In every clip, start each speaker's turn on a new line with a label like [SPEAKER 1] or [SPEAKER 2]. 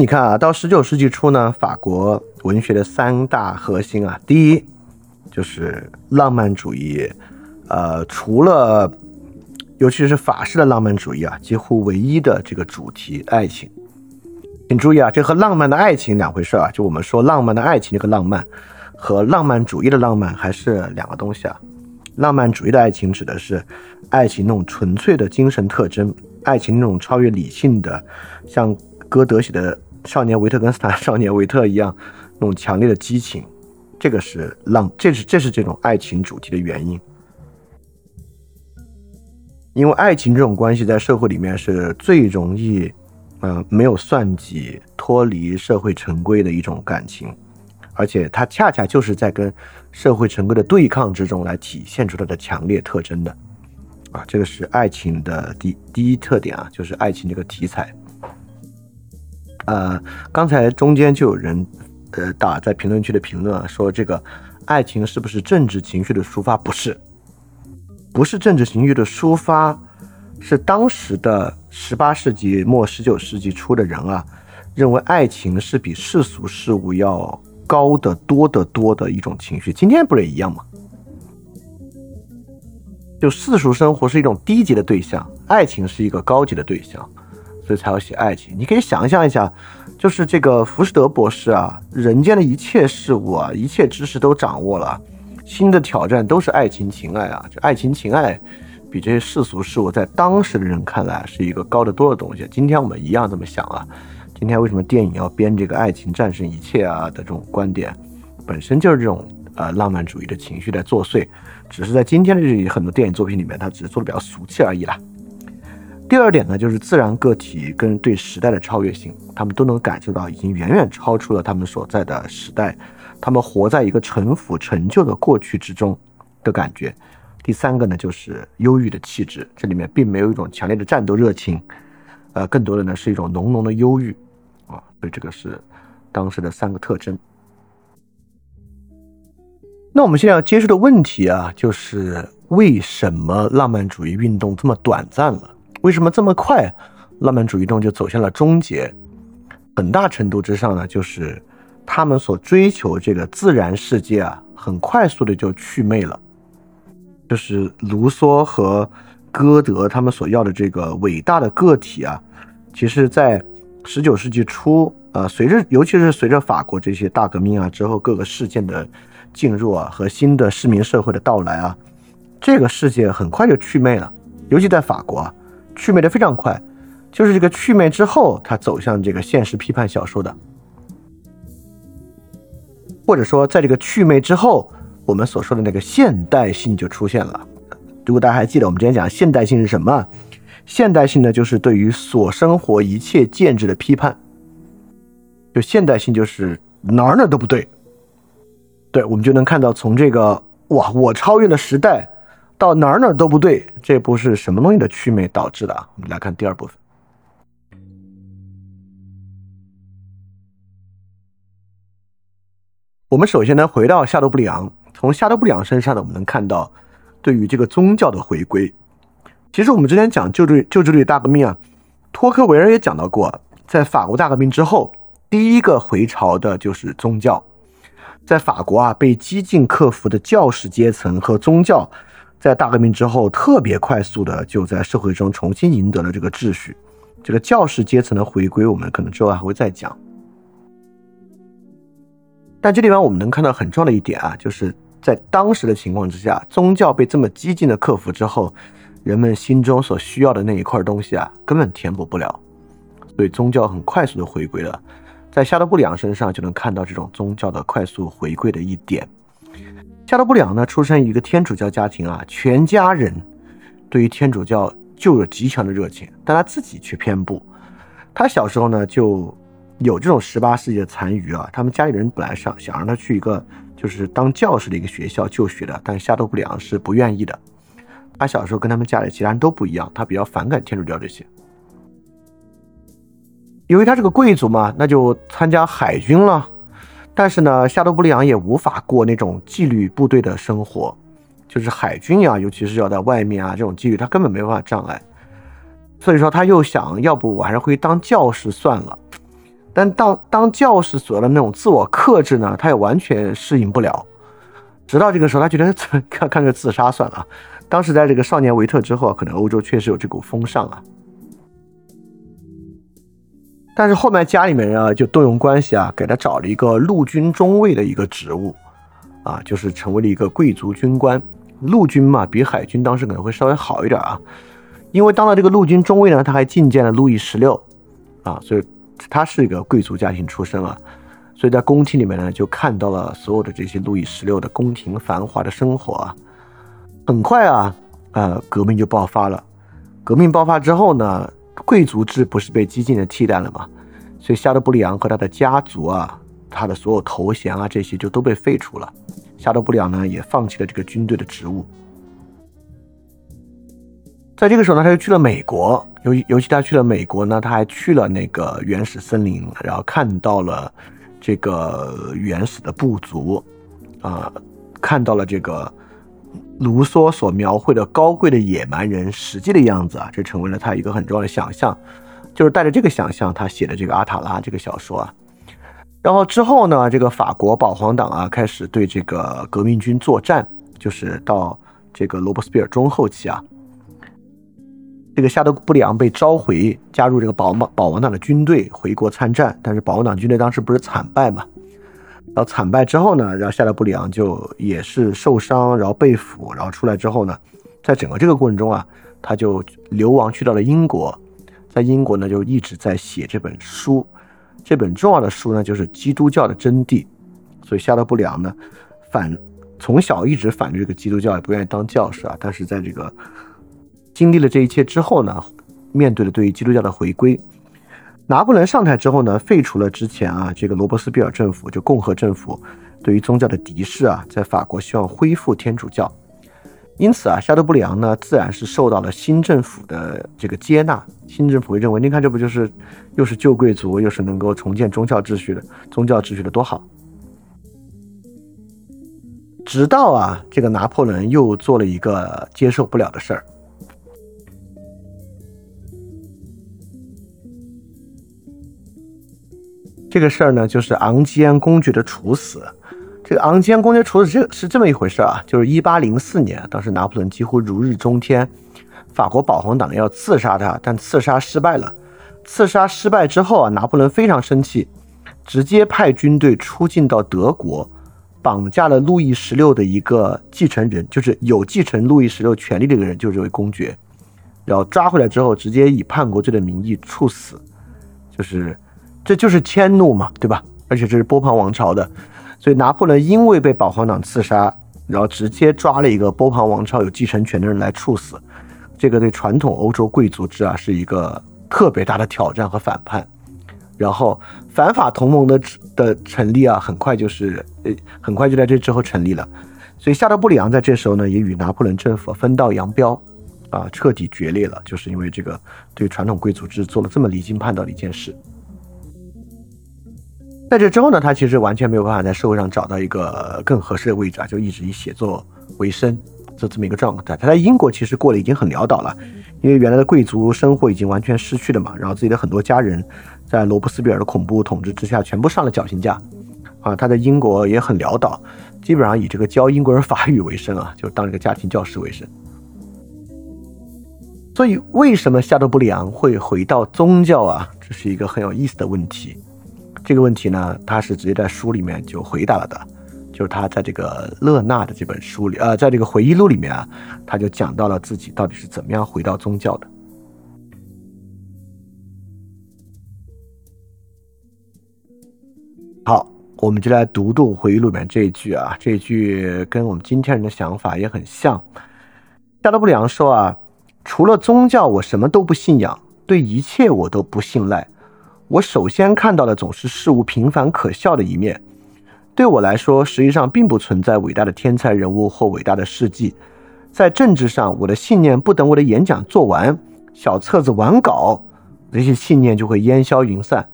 [SPEAKER 1] 你看啊，到十九世纪初呢，法国文学的三大核心啊，第一就是浪漫主义，呃，除了尤其是法式的浪漫主义啊，几乎唯一的这个主题爱情。请注意啊，这和浪漫的爱情两回事啊。就我们说浪漫的爱情这个浪漫，和浪漫主义的浪漫还是两个东西啊。浪漫主义的爱情指的是爱情那种纯粹的精神特征，爱情那种超越理性的，像歌德写的《少年维特根斯坦少年维特》一样那种强烈的激情。这个是浪，这是这是这种爱情主题的原因。因为爱情这种关系在社会里面是最容易。嗯，没有算计、脱离社会成规的一种感情，而且它恰恰就是在跟社会成规的对抗之中来体现出它的强烈特征的。啊，这个是爱情的第第一特点啊，就是爱情这个题材。呃，刚才中间就有人呃打在评论区的评论，说这个爱情是不是政治情绪的抒发？不是，不是政治情绪的抒发。是当时的十八世纪末、十九世纪初的人啊，认为爱情是比世俗事物要高得多得多的一种情绪。今天不是也一样吗？就世俗生活是一种低级的对象，爱情是一个高级的对象，所以才要写爱情。你可以想象一下，就是这个浮士德博士啊，人间的一切事物啊，一切知识都掌握了，新的挑战都是爱情情爱啊，这爱情情爱。比这些世俗事物在当时的人看来是一个高得多的东西。今天我们一样这么想啊。今天为什么电影要编这个爱情战胜一切啊的这种观点，本身就是这种呃浪漫主义的情绪在作祟。只是在今天的这很多电影作品里面，它只是做的比较俗气而已啦。第二点呢，就是自然个体跟对时代的超越性，他们都能感受到已经远远超出了他们所在的时代，他们活在一个陈腐陈旧的过去之中的感觉。第三个呢，就是忧郁的气质，这里面并没有一种强烈的战斗热情，呃，更多的呢是一种浓浓的忧郁，啊，所以这个是当时的三个特征。那我们现在要接触的问题啊，就是为什么浪漫主义运动这么短暂了？为什么这么快，浪漫主义运动就走向了终结？很大程度之上呢，就是他们所追求这个自然世界啊，很快速的就祛魅了。就是卢梭和歌德他们所要的这个伟大的个体啊，其实，在十九世纪初，呃，随着尤其是随着法国这些大革命啊之后各个事件的进入啊和新的市民社会的到来啊，这个世界很快就祛魅了。尤其在法国啊，祛魅的非常快。就是这个祛魅之后，他走向这个现实批判小说的，或者说在这个祛魅之后。我们所说的那个现代性就出现了。如果大家还记得，我们之前讲现代性是什么？现代性呢，就是对于所生活一切建制的批判。就现代性就是哪儿哪儿都不对。对，我们就能看到从这个哇，我超越了时代，到哪儿哪儿都不对，这不是什么东西的祛魅导致的啊？我们来看第二部分。我们首先呢，回到夏多布里昂。从夏多布里昂身上呢，我们能看到对于这个宗教的回归。其实我们之前讲救治救治率大革命啊，托克维尔也讲到过，在法国大革命之后，第一个回潮的就是宗教。在法国啊，被激进克服的教士阶层和宗教，在大革命之后特别快速的就在社会中重新赢得了这个秩序。这个教士阶层的回归，我们可能之后还会再讲。但这地方我们能看到很重要的一点啊，就是。在当时的情况之下，宗教被这么激进的克服之后，人们心中所需要的那一块东西啊，根本填补不了，所以宗教很快速的回归了。在夏多布里昂身上就能看到这种宗教的快速回归的一点。夏多布里昂呢，出生于一个天主教家庭啊，全家人对于天主教就有极强的热情，但他自己却偏不。他小时候呢，就有这种十八世纪的残余啊，他们家里人本来想想让他去一个。就是当教师的一个学校就学的，但夏多布里昂是不愿意的。他小时候跟他们家里其他人都不一样，他比较反感天主教这些。由于他是个贵族嘛，那就参加海军了。但是呢，夏多布里昂也无法过那种纪律部队的生活，就是海军呀，尤其是要在外面啊，这种纪律他根本没办法障碍。所以说他又想要不我还是回去当教师算了。但当当教士所要的那种自我克制呢，他也完全适应不了。直到这个时候，他觉得 看看个自杀算了。当时在这个少年维特之后，可能欧洲确实有这股风尚啊。但是后面家里面人啊，就动用关系啊，给他找了一个陆军中尉的一个职务，啊，就是成为了一个贵族军官。陆军嘛，比海军当时可能会稍微好一点啊，因为当了这个陆军中尉呢，他还觐见了路易十六，啊，所以他是一个贵族家庭出身啊，所以在宫廷里面呢，就看到了所有的这些路易十六的宫廷繁华的生活啊。很快啊，呃，革命就爆发了。革命爆发之后呢？贵族制不是被激进的替代了吗？所以夏德布里昂和他的家族啊，他的所有头衔啊，这些就都被废除了。夏德布里昂呢，也放弃了这个军队的职务。在这个时候呢，他就去了美国，尤尤其他去了美国呢，他还去了那个原始森林，然后看到了这个原始的部族，啊，看到了这个。卢梭所描绘的高贵的野蛮人实际的样子啊，这成为了他一个很重要的想象，就是带着这个想象，他写的这个《阿塔拉》这个小说啊。然后之后呢，这个法国保皇党啊，开始对这个革命军作战，就是到这个罗伯斯庇尔中后期啊，这个夏德布里昂被召回加入这个保保王党的军队回国参战，但是保皇党军队当时不是惨败嘛？然后惨败之后呢，然后夏德布里昂就也是受伤，然后被俘，然后出来之后呢，在整个这个过程中啊，他就流亡去到了英国，在英国呢就一直在写这本书，这本重要的书呢就是《基督教的真谛》，所以夏德布里昂呢反从小一直反对这个基督教，也不愿意当教士啊，但是在这个经历了这一切之后呢，面对了对于基督教的回归。拿破仑上台之后呢，废除了之前啊这个罗伯斯庇尔政府就共和政府对于宗教的敌视啊，在法国希望恢复天主教，因此啊，夏德布里昂呢自然是受到了新政府的这个接纳。新政府会认为，你看这不就是又是旧贵族，又是能够重建宗教秩序的宗教秩序的多好。直到啊这个拿破仑又做了一个接受不了的事儿。这个事儿呢，就是昂基安公爵的处死。这个昂基安公爵处死这是这么一回事啊，就是一八零四年，当时拿破仑几乎如日中天，法国保皇党要刺杀他，但刺杀失败了。刺杀失败之后啊，拿破仑非常生气，直接派军队出境到德国，绑架了路易十六的一个继承人，就是有继承路易十六权力的一个人，就是这位公爵。然后抓回来之后，直接以叛国罪的名义处死，就是。这就是迁怒嘛，对吧？而且这是波旁王朝的，所以拿破仑因为被保皇党刺杀，然后直接抓了一个波旁王朝有继承权的人来处死，这个对传统欧洲贵族制啊是一个特别大的挑战和反叛。然后反法同盟的的成立啊，很快就是呃，很快就在这之后成立了。所以夏德布里昂在这时候呢，也与拿破仑政府分道扬镳，啊，彻底决裂了，就是因为这个对传统贵族制做了这么离经叛道的一件事。在这之后呢，他其实完全没有办法在社会上找到一个更合适的位置啊，就一直以写作为生，就这么一个状态。他在英国其实过得已经很潦倒了，因为原来的贵族生活已经完全失去了嘛。然后自己的很多家人在罗伯斯庇尔的恐怖统治之下，全部上了绞刑架啊。他在英国也很潦倒，基本上以这个教英国人法语为生啊，就当一个家庭教师为生。所以，为什么夏多布里昂会回到宗教啊？这是一个很有意思的问题。这个问题呢，他是直接在书里面就回答了的，就是他在这个勒纳的这本书里，呃，在这个回忆录里面啊，他就讲到了自己到底是怎么样回到宗教的。好，我们就来读读回忆录里面这一句啊，这一句跟我们今天人的想法也很像。加德布里昂说啊，除了宗教，我什么都不信仰，对一切我都不信赖。我首先看到的总是事物平凡可笑的一面。对我来说，实际上并不存在伟大的天才人物或伟大的事迹。在政治上，我的信念不等我的演讲做完、小册子完稿，这些信念就会烟消云散。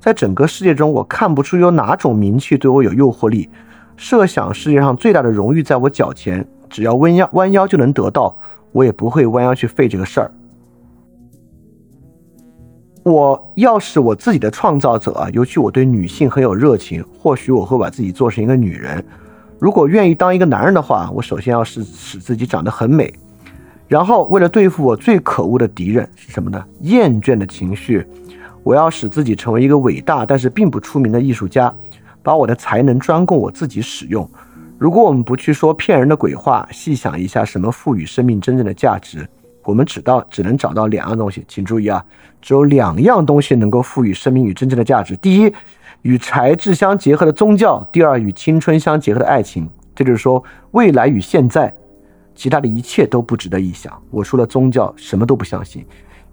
[SPEAKER 1] 在整个世界中，我看不出有哪种名气对我有诱惑力。设想世界上最大的荣誉在我脚前，只要弯腰弯腰就能得到，我也不会弯腰去费这个事儿。我要是我自己的创造者啊，尤其我对女性很有热情，或许我会把自己做成一个女人。如果愿意当一个男人的话，我首先要是使自己长得很美，然后为了对付我最可恶的敌人是什么呢？厌倦的情绪，我要使自己成为一个伟大但是并不出名的艺术家，把我的才能专供我自己使用。如果我们不去说骗人的鬼话，细想一下什么赋予生命真正的价值。我们只到只能找到两样东西，请注意啊，只有两样东西能够赋予生命与真正的价值：第一，与才智相结合的宗教；第二，与青春相结合的爱情。这就是说，未来与现在，其他的一切都不值得一想。我说了宗教，什么都不相信。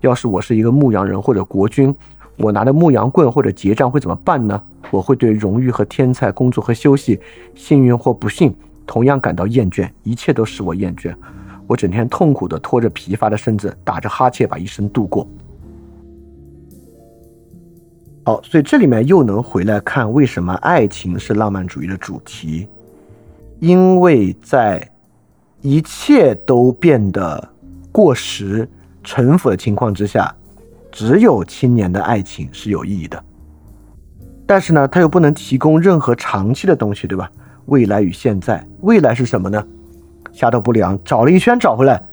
[SPEAKER 1] 要是我是一个牧羊人或者国君，我拿着牧羊棍或者结账会怎么办呢？我会对荣誉和天才、工作和休息、幸运或不幸，同样感到厌倦，一切都使我厌倦。我整天痛苦地拖着疲乏的身子，打着哈欠把一生度过。好，所以这里面又能回来看为什么爱情是浪漫主义的主题，因为在一切都变得过时、陈腐的情况之下，只有青年的爱情是有意义的。但是呢，它又不能提供任何长期的东西，对吧？未来与现在，未来是什么呢？下德布良找了一圈找回来，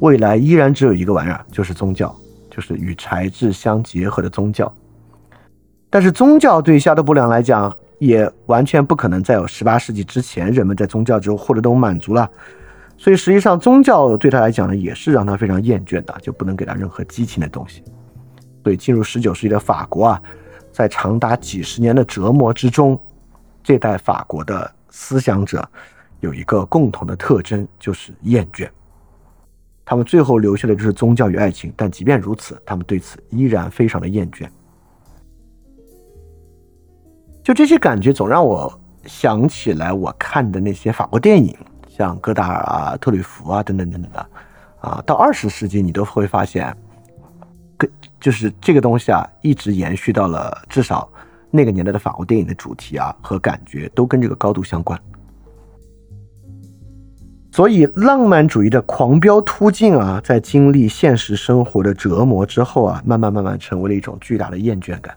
[SPEAKER 1] 未来依然只有一个玩意儿，就是宗教，就是与才智相结合的宗教。但是宗教对夏德布良来讲，也完全不可能再有十八世纪之前人们在宗教之后获得这种满足了。所以实际上宗教对他来讲呢，也是让他非常厌倦的，就不能给他任何激情的东西。所以进入十九世纪的法国啊，在长达几十年的折磨之中，这代法国的思想者。有一个共同的特征，就是厌倦。他们最后留下的就是宗教与爱情，但即便如此，他们对此依然非常的厌倦。就这些感觉，总让我想起来我看的那些法国电影，像戈达尔啊、特吕弗啊等等等等的。啊，到二十世纪，你都会发现，跟就是这个东西啊，一直延续到了至少那个年代的法国电影的主题啊和感觉都跟这个高度相关。所以，浪漫主义的狂飙突进啊，在经历现实生活的折磨之后啊，慢慢慢慢成为了一种巨大的厌倦感。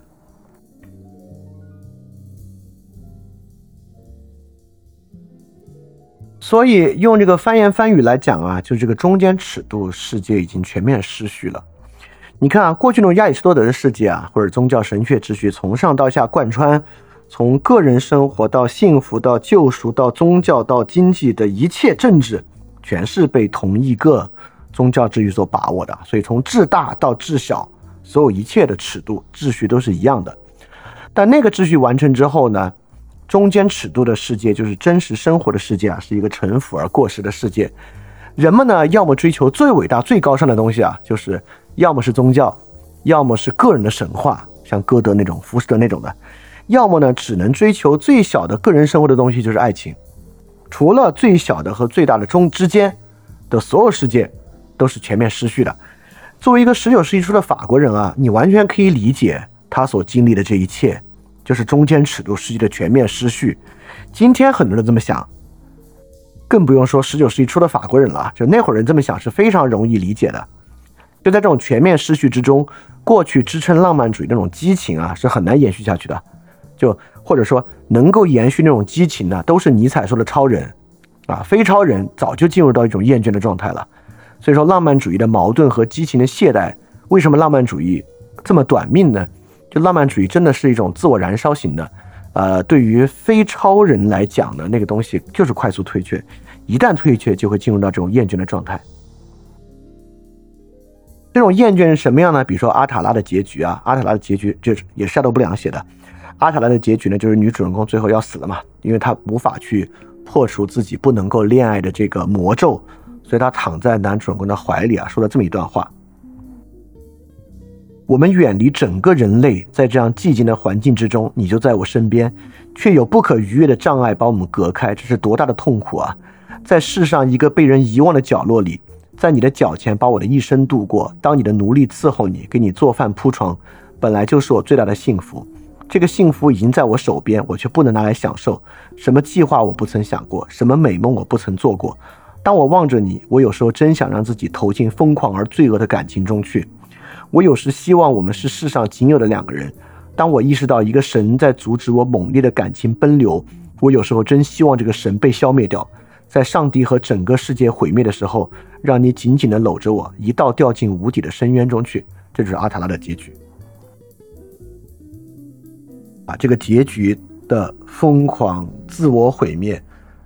[SPEAKER 1] 所以，用这个翻言翻语来讲啊，就是这个中间尺度世界已经全面失序了。你看啊，过去那种亚里士多德的世界啊，或者宗教神学秩序，从上到下贯穿。从个人生活到幸福，到救赎，到宗教，到经济的一切政治，全是被同一个宗教秩序所把握的。所以从至大到至小，所有一切的尺度秩序都是一样的。但那个秩序完成之后呢，中间尺度的世界就是真实生活的世界啊，是一个陈腐而过时的世界。人们呢，要么追求最伟大、最高尚的东西啊，就是要么是宗教，要么是个人的神话，像歌德那种、浮士德那种的。要么呢，只能追求最小的个人生活的东西，就是爱情。除了最小的和最大的中之间的所有世界，都是全面失序的。作为一个十九世纪初的法国人啊，你完全可以理解他所经历的这一切，就是中间尺度世界的全面失序。今天很多人这么想，更不用说十九世纪初的法国人了。就那会儿人这么想是非常容易理解的。就在这种全面失序之中，过去支撑浪漫主义那种激情啊，是很难延续下去的。就或者说能够延续那种激情呢，都是尼采说的超人，啊，非超人早就进入到一种厌倦的状态了。所以说，浪漫主义的矛盾和激情的懈怠，为什么浪漫主义这么短命呢？就浪漫主义真的是一种自我燃烧型的，呃，对于非超人来讲呢，那个东西就是快速退却，一旦退却就会进入到这种厌倦的状态。这种厌倦是什么样呢？比如说阿塔拉的结局啊，阿塔拉的结局就是也是夏多布良写的。阿塔拉的结局呢，就是女主人公最后要死了嘛，因为她无法去破除自己不能够恋爱的这个魔咒，所以她躺在男主人公的怀里啊，说了这么一段话：我们远离整个人类，在这样寂静的环境之中，你就在我身边，却有不可逾越的障碍把我们隔开，这是多大的痛苦啊！在世上一个被人遗忘的角落里，在你的脚前把我的一生度过，当你的奴隶伺候你，给你做饭铺床，本来就是我最大的幸福。这个幸福已经在我手边，我却不能拿来享受。什么计划我不曾想过，什么美梦我不曾做过。当我望着你，我有时候真想让自己投进疯狂而罪恶的感情中去。我有时希望我们是世上仅有的两个人。当我意识到一个神在阻止我猛烈的感情奔流，我有时候真希望这个神被消灭掉。在上帝和整个世界毁灭的时候，让你紧紧地搂着我，一道掉进无底的深渊中去。这就是阿塔拉的结局。这个结局的疯狂自我毁灭，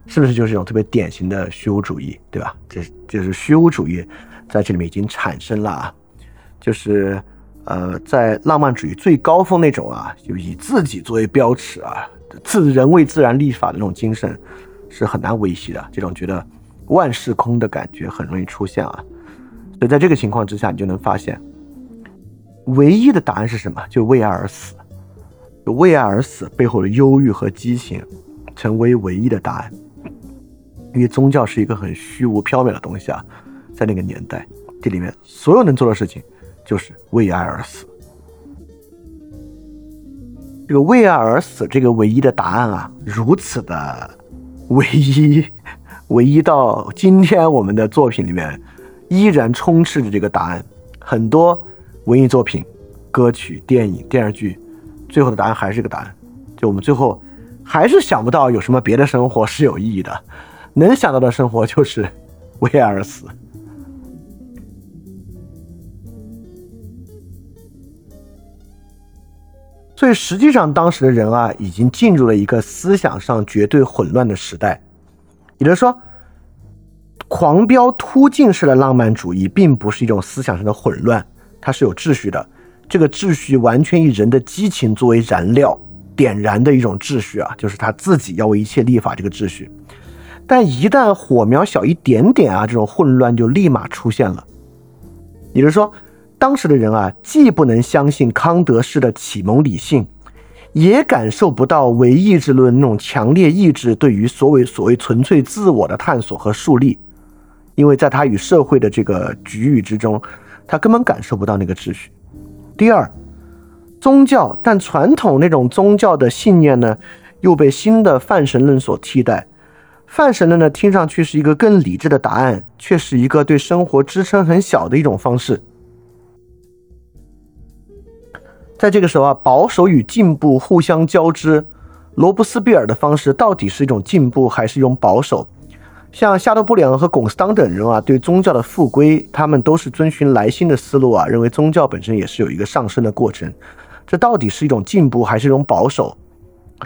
[SPEAKER 1] 是不是就是一种特别典型的虚无主义，对吧？这就是虚无主义。在这里面已经产生了啊，就是，呃，在浪漫主义最高峰那种啊，就以自己作为标尺啊，自人为自然立法的那种精神，是很难维系的。这种觉得万事空的感觉很容易出现啊。所以在这个情况之下，你就能发现，唯一的答案是什么？就为爱而死，为爱而死背后的忧郁和激情，成为唯一的答案。因为宗教是一个很虚无缥缈的东西啊。在那个年代，这里面所有能做的事情，就是为爱而死。这个为爱而死，这个唯一的答案啊，如此的唯一，唯一到今天我们的作品里面依然充斥着这个答案。很多文艺作品、歌曲、电影、电视剧，最后的答案还是这个答案。就我们最后还是想不到有什么别的生活是有意义的，能想到的生活就是为爱而死。所以实际上，当时的人啊，已经进入了一个思想上绝对混乱的时代。也就是说，狂飙突进式的浪漫主义并不是一种思想上的混乱，它是有秩序的。这个秩序完全以人的激情作为燃料点燃的一种秩序啊，就是他自己要为一切立法这个秩序。但一旦火苗小一点点啊，这种混乱就立马出现了。也就是说。当时的人啊，既不能相信康德式的启蒙理性，也感受不到唯意志论那种强烈意志对于所谓所谓纯粹自我的探索和树立，因为在他与社会的这个局域之中，他根本感受不到那个秩序。第二，宗教，但传统那种宗教的信念呢，又被新的泛神论所替代。泛神论呢，听上去是一个更理智的答案，却是一个对生活支撑很小的一种方式。在这个时候啊，保守与进步互相交织。罗伯斯庇尔的方式到底是一种进步还是一种保守？像夏多布里昂和龚斯当等人啊，对宗教的复归，他们都是遵循莱辛的思路啊，认为宗教本身也是有一个上升的过程。这到底是一种进步还是一种保守？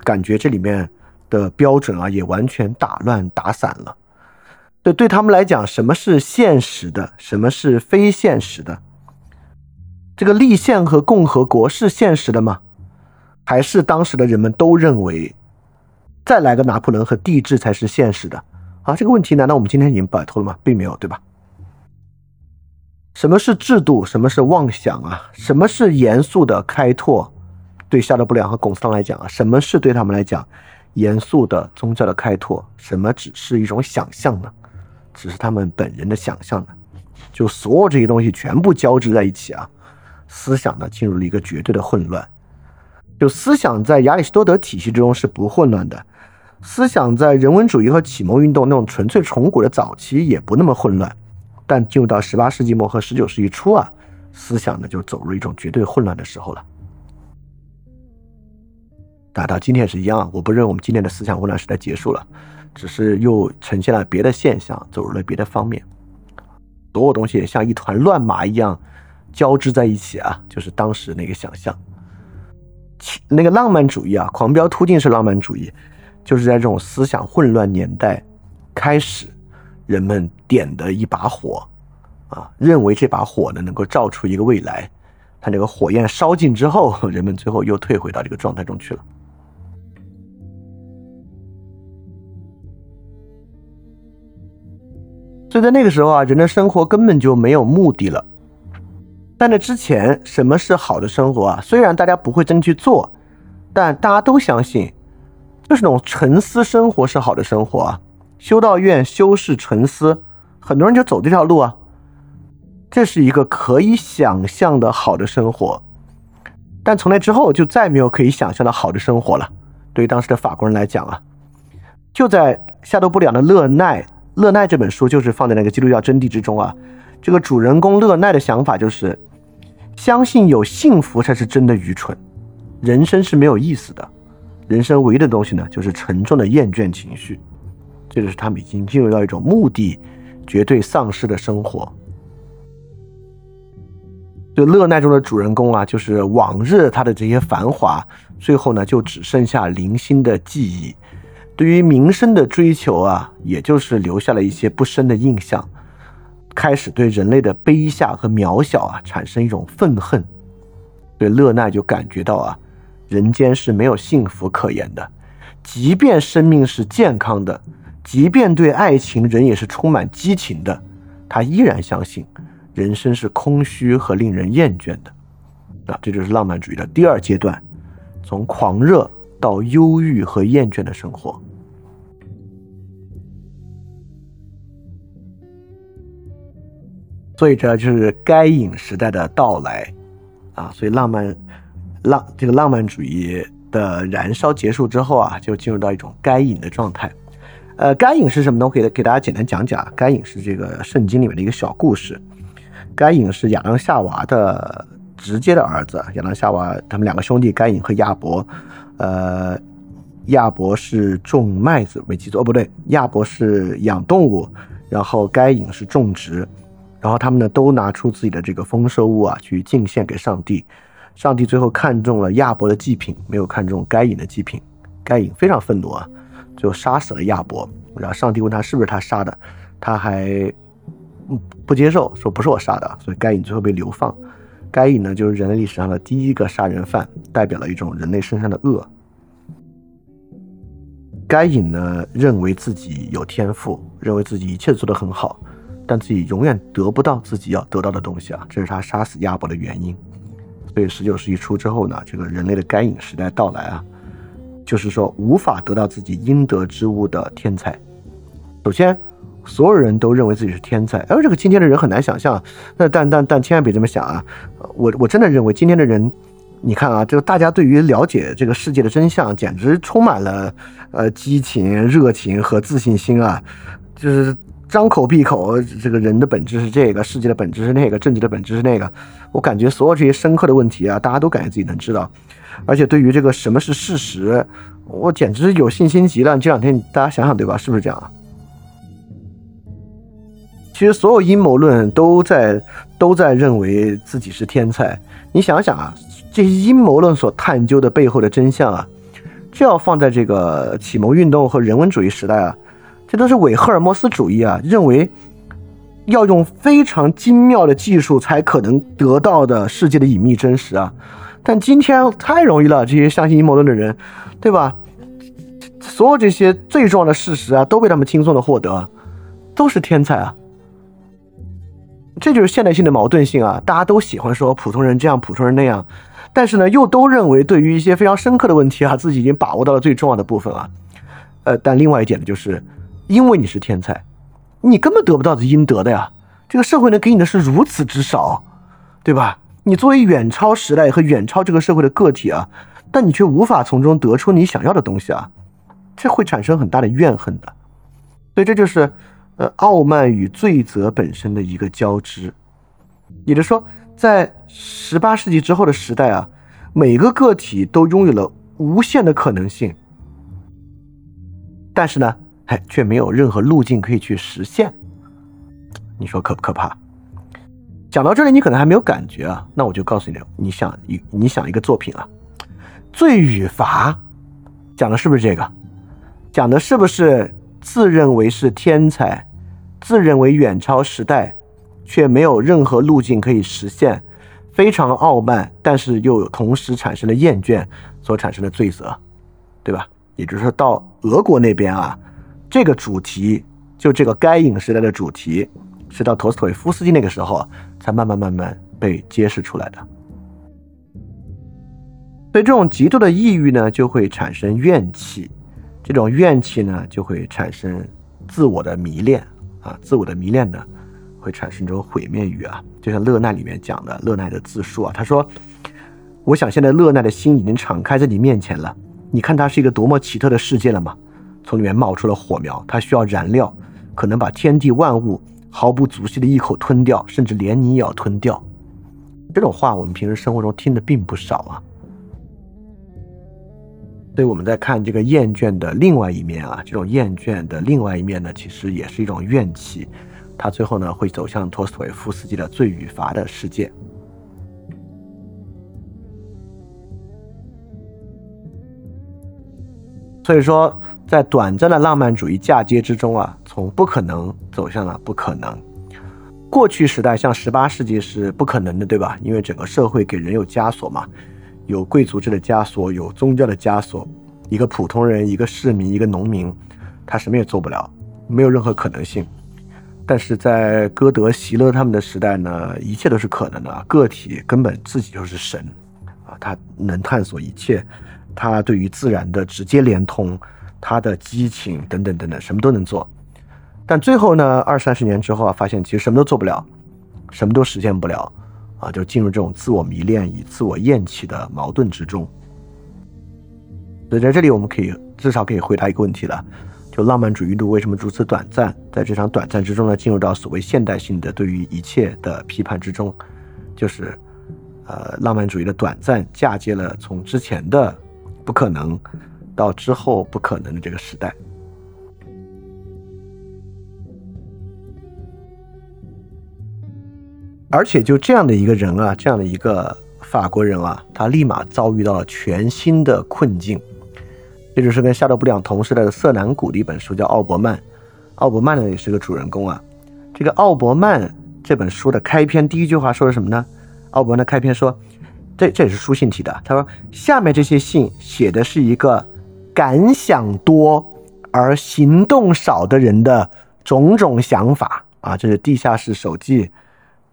[SPEAKER 1] 感觉这里面的标准啊，也完全打乱打散了。对，对他们来讲，什么是现实的，什么是非现实的？这个立宪和共和国是现实的吗？还是当时的人们都认为，再来个拿破仑和帝制才是现实的？啊，这个问题难道我们今天已经摆脱了吗？并没有，对吧？什么是制度？什么是妄想啊？什么是严肃的开拓？对夏德布良和龚斯当来讲啊，什么是对他们来讲严肃的宗教的开拓？什么只是一种想象呢？只是他们本人的想象呢？就所有这些东西全部交织在一起啊！思想呢进入了一个绝对的混乱，就思想在亚里士多德体系之中是不混乱的，思想在人文主义和启蒙运动那种纯粹崇古的早期也不那么混乱，但进入到十八世纪末和十九世纪初啊，思想呢就走入一种绝对混乱的时候了。打到今天也是一样，我不认为我们今天的思想混乱时代结束了，只是又呈现了别的现象，走入了别的方面，所有东西也像一团乱麻一样。交织在一起啊，就是当时那个想象，那个浪漫主义啊，狂飙突进式浪漫主义，就是在这种思想混乱年代开始，人们点的一把火啊，认为这把火呢能够照出一个未来，它这个火焰烧尽之后，人们最后又退回到这个状态中去了。所以在那个时候啊，人的生活根本就没有目的了。但在之前，什么是好的生活啊？虽然大家不会真去做，但大家都相信，就是那种沉思生活是好的生活啊。修道院修士沉思，很多人就走这条路啊。这是一个可以想象的好的生活，但从那之后就再没有可以想象的好的生活了。对于当时的法国人来讲啊，就在夏多布里昂的《勒奈》《勒奈》这本书，就是放在那个基督教真谛之中啊。这个主人公勒奈的想法就是。相信有幸福才是真的愚蠢。人生是没有意思的，人生唯一的东西呢，就是沉重的厌倦情绪。这就是他们已经进入到一种目的绝对丧失的生活。就乐奈中的主人公啊，就是往日他的这些繁华，最后呢，就只剩下零星的记忆。对于名声的追求啊，也就是留下了一些不深的印象。开始对人类的卑下和渺小啊，产生一种愤恨。对乐奈就感觉到啊，人间是没有幸福可言的，即便生命是健康的。即便对爱情，人也是充满激情的，他依然相信人生是空虚和令人厌倦的。啊，这就是浪漫主义的第二阶段，从狂热到忧郁和厌倦的生活。所以这就是该隐时代的到来啊！所以浪漫浪这个浪漫主义的燃烧结束之后啊，就进入到一种该隐的状态。呃，该隐是什么呢？我给给大家简单讲讲。该隐是这个圣经里面的一个小故事。该隐是亚当夏娃的直接的儿子。亚当夏娃他们两个兄弟，该隐和亚伯。呃，亚伯是种麦子，没记错哦，不对，亚伯是养动物，然后该隐是种植。然后他们呢都拿出自己的这个丰收物啊去敬献给上帝。上帝最后看中了亚伯的祭品，没有看中该隐的祭品。该隐非常愤怒啊。就杀死了亚伯，然后上帝问他是不是他杀的，他还不接受，说不是我杀的，所以该隐最后被流放。该隐呢，就是人类历史上的第一个杀人犯，代表了一种人类身上的恶。该隐呢，认为自己有天赋，认为自己一切做得很好，但自己永远得不到自己要得到的东西啊，这是他杀死亚伯的原因。所以十九世纪初之后呢，这个人类的该隐时代到来啊。就是说，无法得到自己应得之物的天才。首先，所有人都认为自己是天才，而这个今天的人很难想象。那但但但千万别这么想啊！我我真的认为今天的人，你看啊，就大家对于了解这个世界的真相，简直充满了呃激情、热情和自信心啊！就是张口闭口，这个人的本质是这个，世界的本质是那个，政治的本质是那个。我感觉所有这些深刻的问题啊，大家都感觉自己能知道。而且对于这个什么是事实，我简直有信心极了。这两天大家想想，对吧？是不是这样啊？其实所有阴谋论都在都在认为自己是天才。你想想啊，这些阴谋论所探究的背后的真相啊，这要放在这个启蒙运动和人文主义时代啊，这都是伪赫尔墨斯主义啊，认为要用非常精妙的技术才可能得到的世界的隐秘真实啊。但今天太容易了，这些相信阴谋论的人，对吧？所有这些最重要的事实啊，都被他们轻松的获得，都是天才啊！这就是现代性的矛盾性啊！大家都喜欢说普通人这样，普通人那样，但是呢，又都认为对于一些非常深刻的问题啊，自己已经把握到了最重要的部分啊。呃，但另外一点呢，就是因为你是天才，你根本得不到的应得的呀。这个社会能给你的是如此之少，对吧？你作为远超时代和远超这个社会的个体啊，但你却无法从中得出你想要的东西啊，这会产生很大的怨恨的。所以这就是，呃，傲慢与罪责本身的一个交织。也就是说，在十八世纪之后的时代啊，每个个体都拥有了无限的可能性，但是呢，哎，却没有任何路径可以去实现。你说可不可怕？讲到这里，你可能还没有感觉啊，那我就告诉你，你想一你想一个作品啊，《罪与罚》，讲的是不是这个？讲的是不是自认为是天才，自认为远超时代，却没有任何路径可以实现，非常傲慢，但是又有同时产生了厌倦所产生的罪责，对吧？也就是说，到俄国那边啊，这个主题就这个该隐时代的主题。是到陀思妥耶夫斯基那个时候，才慢慢慢慢被揭示出来的。所以这种极度的抑郁呢，就会产生怨气，这种怨气呢，就会产生自我的迷恋啊，自我的迷恋呢，会产生这种毁灭欲啊。就像勒奈里面讲的，勒奈的自述啊，他说：“我想现在勒奈的心已经敞开在你面前了，你看它是一个多么奇特的世界了吗？从里面冒出了火苗，它需要燃料，可能把天地万物。”毫不足惜的一口吞掉，甚至连你也要吞掉。这种话我们平时生活中听的并不少啊。所以我们在看这个厌倦的另外一面啊，这种厌倦的另外一面呢，其实也是一种怨气。它最后呢会走向托斯托耶夫斯基的罪与罚的世界。所以说，在短暂的浪漫主义嫁接之中啊，从不可能走向了不可能。过去时代像十八世纪是不可能的，对吧？因为整个社会给人有枷锁嘛。有贵族制的枷锁，有宗教的枷锁，一个普通人，一个市民，一个农民，他什么也做不了，没有任何可能性。但是在歌德、席勒他们的时代呢，一切都是可能的，个体根本自己就是神啊，他能探索一切，他对于自然的直接连通，他的激情等等等等，什么都能做。但最后呢，二三十年之后啊，发现其实什么都做不了，什么都实现不了。啊，就进入这种自我迷恋与自我厌弃的矛盾之中。所以在这里，我们可以至少可以回答一个问题了：就浪漫主义度为什么如此短暂？在这场短暂之中呢，进入到所谓现代性的对于一切的批判之中，就是呃，浪漫主义的短暂嫁接了从之前的不可能到之后不可能的这个时代。而且就这样的一个人啊，这样的一个法国人啊，他立马遭遇到了全新的困境。这就是跟夏洛布里昂同时代的瑟南古的一本书，叫《奥伯曼》。奥伯曼呢也是个主人公啊。这个奥伯曼这本书的开篇第一句话说的什么呢？奥伯曼的开篇说，这这也是书信体的。他说，下面这些信写的是一个感想多而行动少的人的种种想法啊。这是地下室手记。